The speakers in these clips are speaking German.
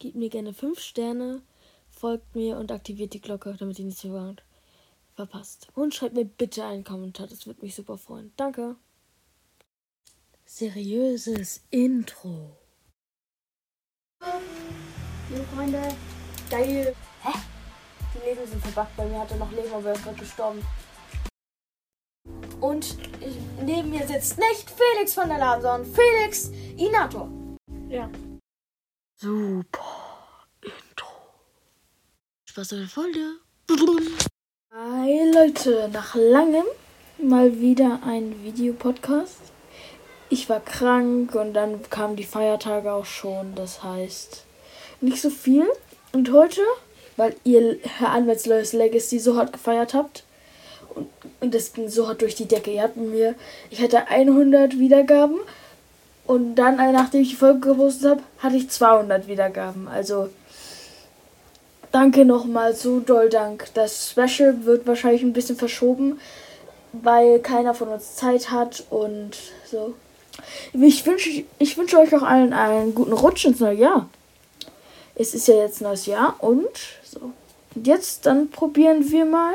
Gebt mir gerne 5 Sterne, folgt mir und aktiviert die Glocke, damit ihr nichts verpasst. Und schreibt mir bitte einen Kommentar, das würde mich super freuen. Danke. Seriöses Intro. Liebe Freunde, geil. Hä? Die Leben sind verbuggt. Bei mir hatte noch Leben, aber er ist gerade gestorben. Und ich, neben mir sitzt nicht Felix von der Laden, sondern Felix Inator. Ja. Super Intro. Spaß an der Folge. Hi Leute, nach langem mal wieder ein Videopodcast. Ich war krank und dann kamen die Feiertage auch schon. Das heißt, nicht so viel. Und heute, weil ihr Herr Anwaltslois Legacy so hart gefeiert habt, und, und das ging so hart durch die Decke. Ihr habt mir, ich hatte 100 Wiedergaben und dann, nachdem ich die Folge gepostet habe, hatte ich 200 Wiedergaben. Also, danke nochmal, so doll Dank. Das Special wird wahrscheinlich ein bisschen verschoben, weil keiner von uns Zeit hat und so. Ich wünsche ich wünsch euch auch allen einen guten Rutsch ins neue Jahr. Es ist ja jetzt neues Jahr und so. Und jetzt dann probieren wir mal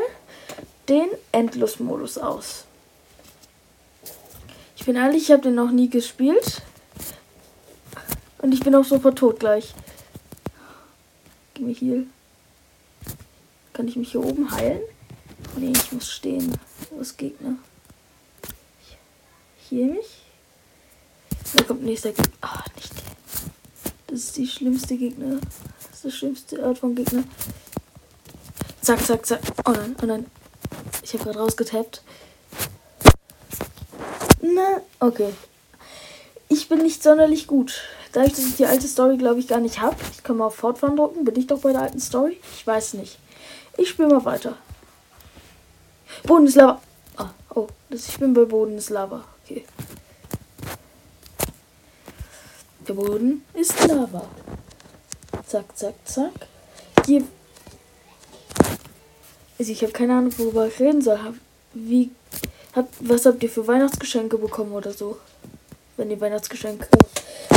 den Endlosmodus aus. Ich bin ehrlich, ich habe den noch nie gespielt. Und ich bin auch sofort tot gleich. Geh mir hier. Kann ich mich hier oben heilen? Nee, ich muss stehen. Wo ist Gegner? Hier mich? Da kommt nächster Gegner. Ah, nicht der. Das ist die schlimmste Gegner. Das ist das schlimmste Art von Gegner. Zack, zack, zack. Oh nein, oh nein. Ich habe gerade rausgetappt. Na, okay. Ich bin nicht sonderlich gut. Dass ich die alte Story, glaube ich, gar nicht habe. Ich kann mal auf Fortfahren drücken. Bin ich doch bei der alten Story? Ich weiß nicht. Ich spiele mal weiter. Boden ist Lava. Ah, oh, das, ich bin bei Boden ist Lava. Okay. Der Boden ist Lava. Zack, zack, zack. Hier. Also ich habe keine Ahnung, worüber ich reden soll. Wie. Hab, was habt ihr für Weihnachtsgeschenke bekommen oder so? Wenn ihr Weihnachtsgeschenke.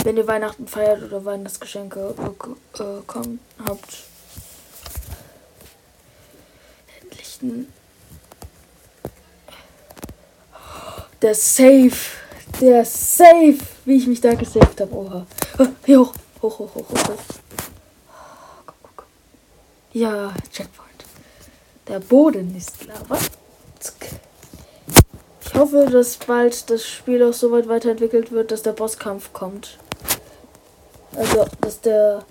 Wenn ihr Weihnachten feiert oder Weihnachtsgeschenke bekommen habt. Endlich ein. Der Safe. Der Safe. Wie ich mich da gesaved habe. Oha. Hier hoch. Hoch, hoch, hoch, hoch, hoch. Komm, komm. Ja, Checkpoint. Der Boden ist Lava. Ich hoffe, dass bald das Spiel auch so weit weiterentwickelt wird, dass der Bosskampf kommt. Also, dass der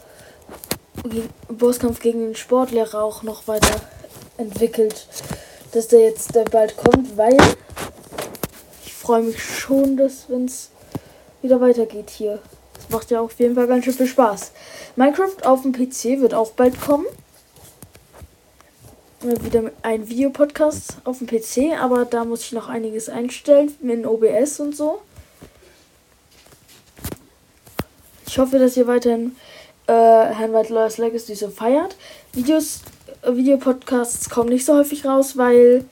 Bosskampf gegen den Sportlehrer auch noch weiter entwickelt. Dass der jetzt bald kommt, weil ich freue mich schon, dass wenn es wieder weitergeht hier. Das macht ja auf jeden Fall ganz schön viel Spaß. Minecraft auf dem PC wird auch bald kommen. Wieder ein Videopodcast auf dem PC, aber da muss ich noch einiges einstellen mit OBS und so. Ich hoffe, dass ihr weiterhin äh, Herrn Lawyers Legacy so feiert. Videos, äh, Videopodcasts kommen nicht so häufig raus, weil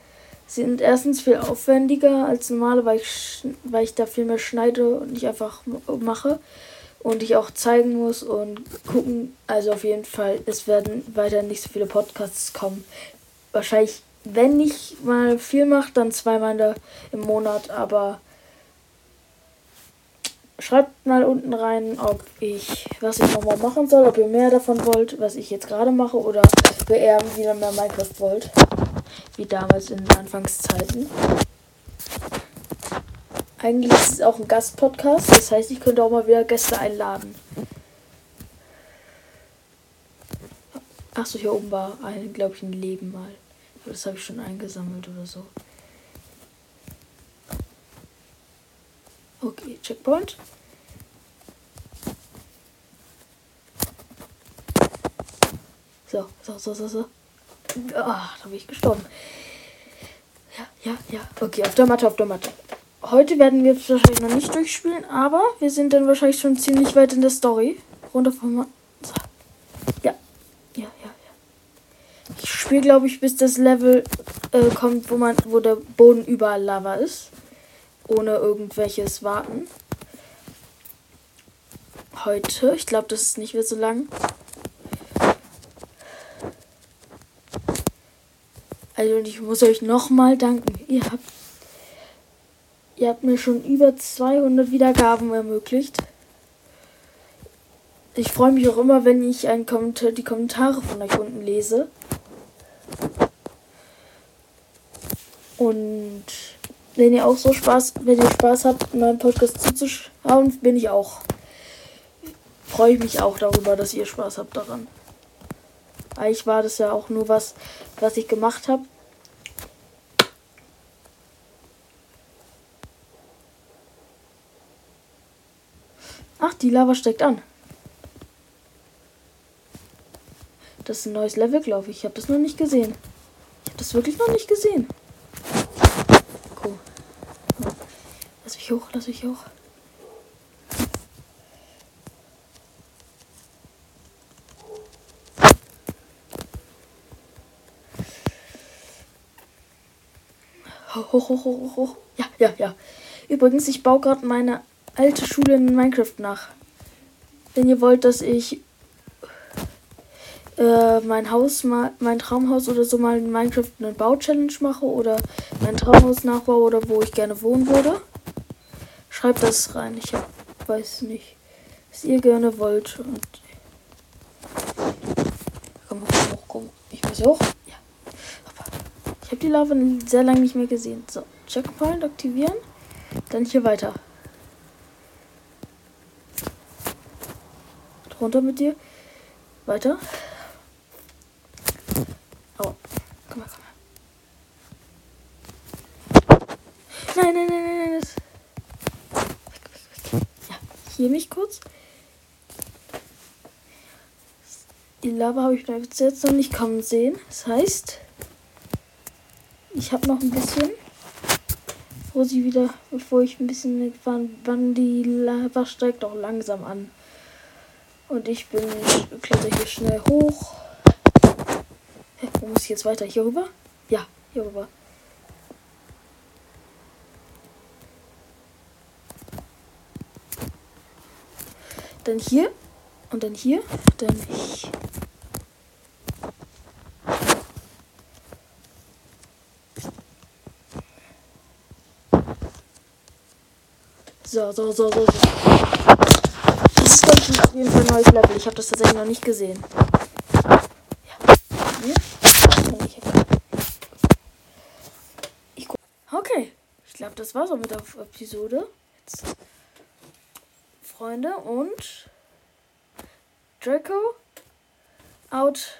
sie sind erstens viel aufwendiger als normale, weil ich, weil ich da viel mehr schneide und nicht einfach mache und ich auch zeigen muss und gucken. Also auf jeden Fall, es werden weiterhin nicht so viele Podcasts kommen. Wahrscheinlich, wenn ich mal viel mache, dann zweimal im Monat, aber schreibt mal unten rein, ob ich, was ich nochmal machen soll, ob ihr mehr davon wollt, was ich jetzt gerade mache, oder ihr eher wieder mehr Minecraft wollt. Wie damals in Anfangszeiten. Eigentlich ist es auch ein Gastpodcast, das heißt, ich könnte auch mal wieder Gäste einladen. Achso, hier oben war ein, glaube ich, ein Leben mal. Das habe ich schon eingesammelt oder so. Okay, Checkpoint. So, so, so, so, so. Ah, da bin ich gestorben. Ja, ja, ja. Okay, auf der Matte, auf der Matte. Heute werden wir wahrscheinlich noch nicht durchspielen, aber wir sind dann wahrscheinlich schon ziemlich weit in der Story. Runter vom Ma so. Ja, ja, ja, spiele, glaube ich, bis das Level äh, kommt, wo man, wo der Boden überall Lava ist. Ohne irgendwelches Warten. Heute. Ich glaube, das ist nicht mehr so lang. Also und ich muss euch nochmal danken. Ihr habt, ihr habt mir schon über 200 Wiedergaben ermöglicht. Ich freue mich auch immer, wenn ich einen Kommentar, die Kommentare von euch unten lese. Und wenn ihr auch so Spaß, wenn ihr Spaß habt, meinen Podcast zuzuschauen, bin ich auch. Freue ich mich auch darüber, dass ihr Spaß habt daran. Eigentlich war das ja auch nur was, was ich gemacht habe. Ach, die Lava steckt an. Das ist ein neues Level, glaube ich. Ich habe das noch nicht gesehen. Ich habe das wirklich noch nicht gesehen. Cool. Lass mich hoch, lass mich hoch. Hoch, hoch, hoch, hoch, hoch. Ja, ja, ja. Übrigens, ich baue gerade meine alte Schule in Minecraft nach. Wenn ihr wollt, dass ich äh, mein Haus mal, mein Traumhaus oder so mal in Minecraft eine Bau-Challenge mache oder mein Traumhaus nachbaue oder wo ich gerne wohnen würde, schreibt das rein. Ich hab, weiß nicht, was ihr gerne wollt. Und komm hoch, komm. Ich muss hoch. Ja. Ich habe die Lava sehr lange nicht mehr gesehen. So, Checkpoint aktivieren. Dann hier weiter. Runter mit dir. Weiter. Oh. Komm mal, komm mal. Nein, nein, nein, nein, nein. Das... Weg, weg, weg. Ja, hier mich kurz. Die Lava habe ich bis jetzt noch nicht kommen sehen. Das heißt, ich habe noch ein bisschen, wo sie wieder, bevor ich ein bisschen, wann, wann die Lava steigt, auch langsam an. Und ich bin, kletter hier schnell hoch. Hä, wo muss ich jetzt weiter? Hier rüber? Ja, hier rüber. Dann hier. Und dann hier. Dann ich. So, so, so, so, das ist auf jeden Fall ein neues Level. Ich habe das tatsächlich noch nicht gesehen. Ja. Ich okay. Ich glaube, das war's auch mit der Episode. Jetzt. Freunde und Draco out.